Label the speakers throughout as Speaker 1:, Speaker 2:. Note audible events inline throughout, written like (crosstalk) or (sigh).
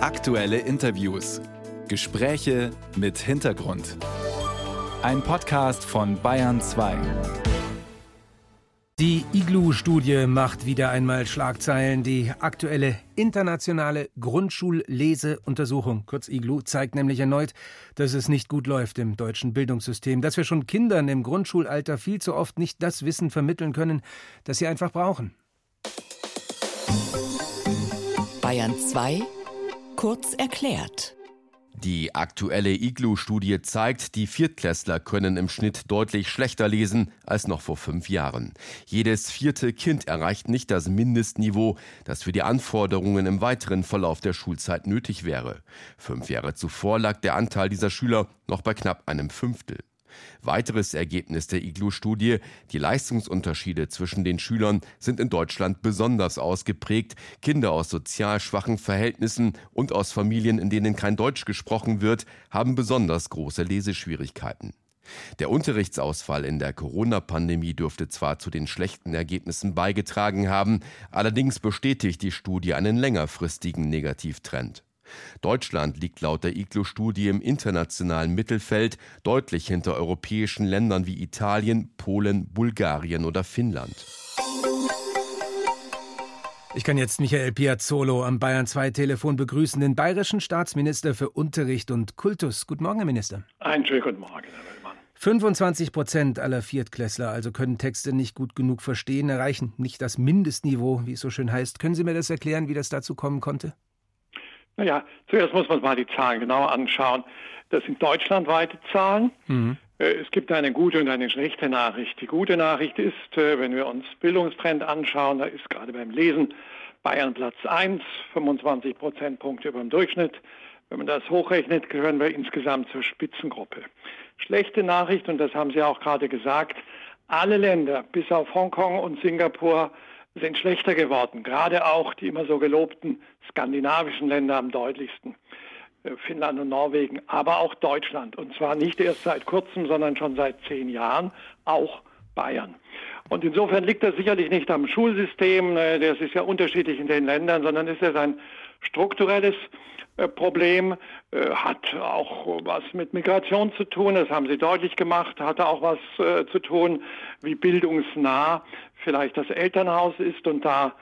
Speaker 1: Aktuelle Interviews. Gespräche mit Hintergrund. Ein Podcast von Bayern 2.
Speaker 2: Die Iglu-Studie macht wieder einmal Schlagzeilen. Die aktuelle internationale Grundschulleseuntersuchung, kurz Iglu, zeigt nämlich erneut, dass es nicht gut läuft im deutschen Bildungssystem, dass wir schon Kindern im Grundschulalter viel zu oft nicht das Wissen vermitteln können, das sie einfach brauchen.
Speaker 3: Bayern 2 kurz erklärt.
Speaker 4: Die aktuelle Iglu-Studie zeigt, die Viertklässler können im Schnitt deutlich schlechter lesen als noch vor fünf Jahren. Jedes vierte Kind erreicht nicht das Mindestniveau, das für die Anforderungen im weiteren Verlauf der Schulzeit nötig wäre. Fünf Jahre zuvor lag der Anteil dieser Schüler noch bei knapp einem Fünftel. Weiteres Ergebnis der IGLU-Studie, die Leistungsunterschiede zwischen den Schülern sind in Deutschland besonders ausgeprägt. Kinder aus sozial schwachen Verhältnissen und aus Familien, in denen kein Deutsch gesprochen wird, haben besonders große Leseschwierigkeiten. Der Unterrichtsausfall in der Corona-Pandemie dürfte zwar zu den schlechten Ergebnissen beigetragen haben, allerdings bestätigt die Studie einen längerfristigen Negativtrend. Deutschland liegt laut der IGLO-Studie im internationalen Mittelfeld deutlich hinter europäischen Ländern wie Italien, Polen, Bulgarien oder Finnland.
Speaker 2: Ich kann jetzt Michael Piazzolo am Bayern 2 Telefon begrüßen, den bayerischen Staatsminister für Unterricht und Kultus. Guten Morgen, Herr Minister.
Speaker 5: Einen schönen guten Morgen, Herr Wellmann.
Speaker 2: 25 Prozent aller Viertklässler also können Texte nicht gut genug verstehen, erreichen nicht das Mindestniveau, wie es so schön heißt. Können Sie mir das erklären, wie das dazu kommen konnte?
Speaker 5: Naja, zuerst muss man mal die Zahlen genauer anschauen. Das sind deutschlandweite Zahlen. Mhm. Äh, es gibt eine gute und eine schlechte Nachricht. Die gute Nachricht ist, äh, wenn wir uns Bildungstrend anschauen, da ist gerade beim Lesen Bayern Platz 1, 25 Prozentpunkte über dem Durchschnitt. Wenn man das hochrechnet, gehören wir insgesamt zur Spitzengruppe. Schlechte Nachricht, und das haben Sie auch gerade gesagt, alle Länder bis auf Hongkong und Singapur sind schlechter geworden. Gerade auch die immer so gelobten skandinavischen Länder am deutlichsten. Äh, Finnland und Norwegen, aber auch Deutschland. Und zwar nicht erst seit kurzem, sondern schon seit zehn Jahren, auch Bayern. Und insofern liegt das sicherlich nicht am Schulsystem, äh, das ist ja unterschiedlich in den Ländern, sondern ist es ein strukturelles äh, Problem, hat auch was mit Migration zu tun, das haben Sie deutlich gemacht, hatte auch was zu tun, wie bildungsnah vielleicht das Elternhaus ist und da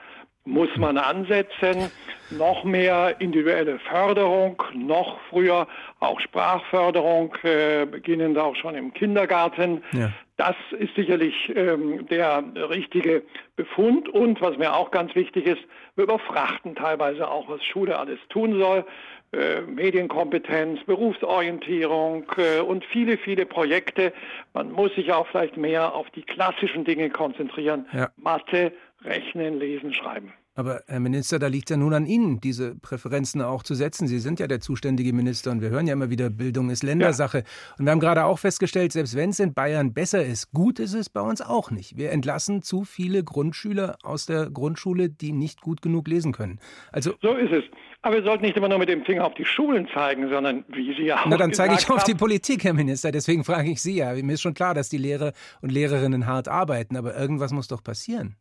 Speaker 5: muss man ansetzen. Noch mehr individuelle Förderung, noch früher auch Sprachförderung, äh, beginnend auch schon im Kindergarten. Ja. Das ist sicherlich ähm, der richtige Befund. Und was mir auch ganz wichtig ist, wir überfrachten teilweise auch, was Schule alles tun soll. Äh, Medienkompetenz, Berufsorientierung äh, und viele, viele Projekte. Man muss sich auch vielleicht mehr auf die klassischen Dinge konzentrieren. Ja. Mathe, Rechnen, Lesen, Schreiben.
Speaker 2: Aber Herr Minister, da liegt ja nun an Ihnen, diese Präferenzen auch zu setzen. Sie sind ja der zuständige Minister und wir hören ja immer wieder, Bildung ist Ländersache. Ja. Und wir haben gerade auch festgestellt, selbst wenn es in Bayern besser ist, gut ist es bei uns auch nicht. Wir entlassen zu viele Grundschüler aus der Grundschule, die nicht gut genug lesen können.
Speaker 5: Also so ist es. Aber wir sollten nicht immer nur mit dem Finger auf die Schulen zeigen, sondern wie Sie ja auch
Speaker 2: Na, dann zeige ich auf die Politik, Herr Minister. Deswegen frage ich Sie ja. Mir ist schon klar, dass die Lehrer und Lehrerinnen hart arbeiten, aber irgendwas muss doch passieren.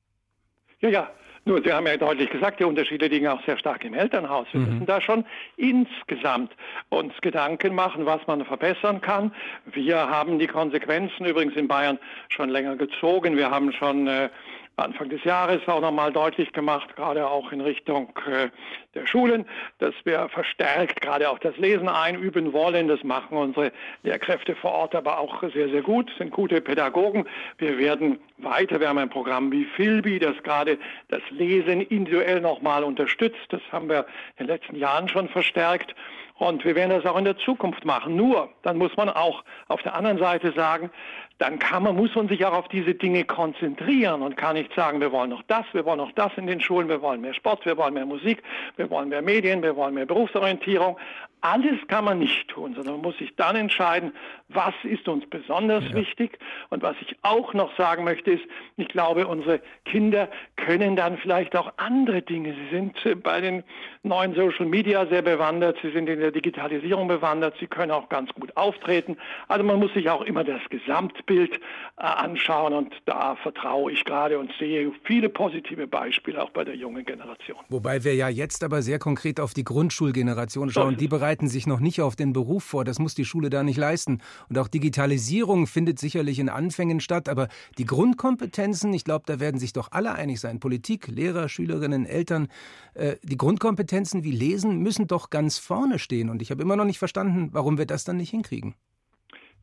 Speaker 5: Ja, ja. Nur, Sie haben ja deutlich gesagt, die Unterschiede liegen auch sehr stark im Elternhaus. Wir mhm. müssen da schon insgesamt uns Gedanken machen, was man verbessern kann. Wir haben die Konsequenzen übrigens in Bayern schon länger gezogen. Wir haben schon äh, Anfang des Jahres auch nochmal deutlich gemacht, gerade auch in Richtung äh, der Schulen, dass wir verstärkt gerade auch das Lesen einüben wollen. Das machen unsere Lehrkräfte vor Ort aber auch sehr, sehr gut, sind gute Pädagogen. Wir werden weiter, wir haben ein Programm wie Filbi, das gerade das Lesen individuell nochmal unterstützt. Das haben wir in den letzten Jahren schon verstärkt. Und wir werden das auch in der Zukunft machen. Nur, dann muss man auch auf der anderen Seite sagen, dann kann man, muss man sich auch auf diese Dinge konzentrieren und kann nicht sagen, wir wollen noch das, wir wollen noch das in den Schulen, wir wollen mehr Sport, wir wollen mehr Musik, wir wollen mehr Medien, wir wollen mehr Berufsorientierung. Alles kann man nicht tun, sondern man muss sich dann entscheiden, was ist uns besonders ja. wichtig. Und was ich auch noch sagen möchte, ist, ich glaube, unsere Kinder können dann vielleicht auch andere Dinge. Sie sind äh, bei den neuen Social Media sehr bewandert, sie sind in der Digitalisierung bewandert, sie können auch ganz gut auftreten. Also man muss sich auch immer das Gesamtbild äh, anschauen und da vertraue ich gerade und sehe viele positive Beispiele auch bei der jungen Generation.
Speaker 2: Wobei wir ja jetzt aber sehr konkret auf die Grundschulgeneration schauen. Die bereiten sich noch nicht auf den Beruf vor. Das muss die Schule da nicht leisten. Und auch Digitalisierung findet sicherlich in Anfängen statt. Aber die Grundkompetenzen, ich glaube, da werden sich doch alle einig sein. Politik, Lehrer, Schülerinnen, Eltern. Äh, die Grundkompetenzen wie Lesen müssen doch ganz vorne stehen. Und ich habe immer noch nicht verstanden, warum wir das dann nicht hinkriegen.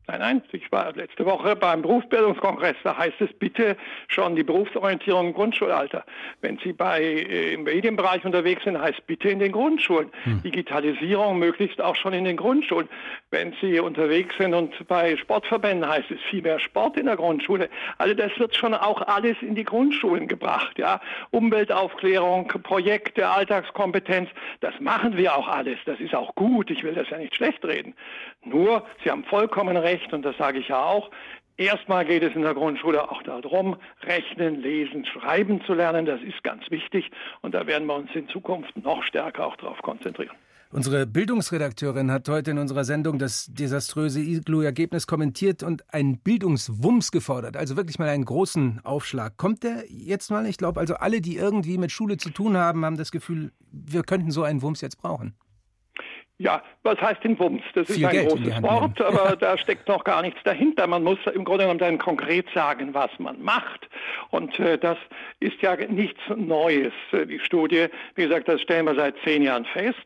Speaker 5: Nein, nein, ich war letzte Woche beim Berufsbildungskongress, da heißt es bitte schon die Berufsorientierung im Grundschulalter. Wenn Sie bei, äh, im Medienbereich unterwegs sind, heißt bitte in den Grundschulen. Hm. Digitalisierung möglichst auch schon in den Grundschulen. Wenn Sie unterwegs sind und bei Sportverbänden heißt es viel mehr Sport in der Grundschule. Also das wird schon auch alles in die Grundschulen gebracht. Ja? Umweltaufklärung, Projekte, Alltagskompetenz, das machen wir auch alles. Das ist auch gut. Ich will das ja nicht schlecht reden. Nur, Sie haben vollkommen recht, Recht, und das sage ich ja auch, Erstmal geht es in der Grundschule auch darum, rechnen, lesen, schreiben zu lernen. Das ist ganz wichtig und da werden wir uns in Zukunft noch stärker auch darauf konzentrieren.
Speaker 2: Unsere Bildungsredakteurin hat heute in unserer Sendung das desaströse Iglu-Ergebnis kommentiert und einen Bildungswumms gefordert. Also wirklich mal einen großen Aufschlag. Kommt der jetzt mal? Ich glaube, also alle, die irgendwie mit Schule zu tun haben, haben das Gefühl, wir könnten so einen Wumms jetzt brauchen.
Speaker 5: Ja, was heißt den Wumms? Das ist ein Geld großes Wort, aber (laughs) da steckt noch gar nichts dahinter. Man muss im Grunde genommen dann konkret sagen, was man macht. Und äh, das ist ja nichts Neues. Die Studie, wie gesagt, das stellen wir seit zehn Jahren fest.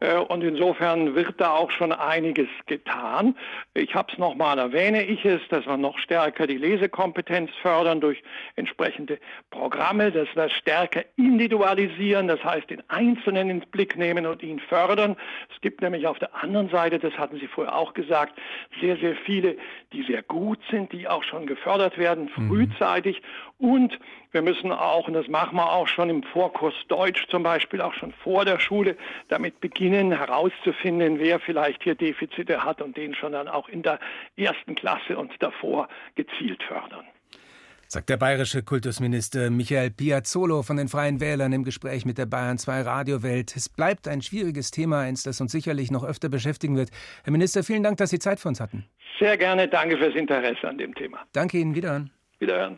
Speaker 5: Äh, und insofern wird da auch schon einiges getan. Ich habe es nochmal, erwähne ich es, dass wir noch stärker die Lesekompetenz fördern durch entsprechende Programme, dass wir stärker individualisieren, das heißt den Einzelnen ins Blick nehmen und ihn fördern. Es gibt nämlich auf der anderen Seite, das hatten Sie vorher auch gesagt, sehr, sehr viele, die sehr gut sind, die auch schon gefördert werden, mhm. frühzeitig. Und wir müssen auch, und das machen wir auch schon im Vorkurs Deutsch zum Beispiel, auch schon vor der Schule, damit beginnen herauszufinden, wer vielleicht hier Defizite hat und den schon dann auch in der ersten Klasse und davor gezielt fördern.
Speaker 2: Sagt der bayerische Kultusminister Michael Piazzolo von den Freien Wählern im Gespräch mit der Bayern 2 Radiowelt. Es bleibt ein schwieriges Thema, eins, das uns sicherlich noch öfter beschäftigen wird. Herr Minister, vielen Dank, dass Sie Zeit für uns hatten.
Speaker 5: Sehr gerne. Danke fürs Interesse an dem Thema.
Speaker 2: Danke Ihnen. Wiederhören.
Speaker 5: Wiederhören.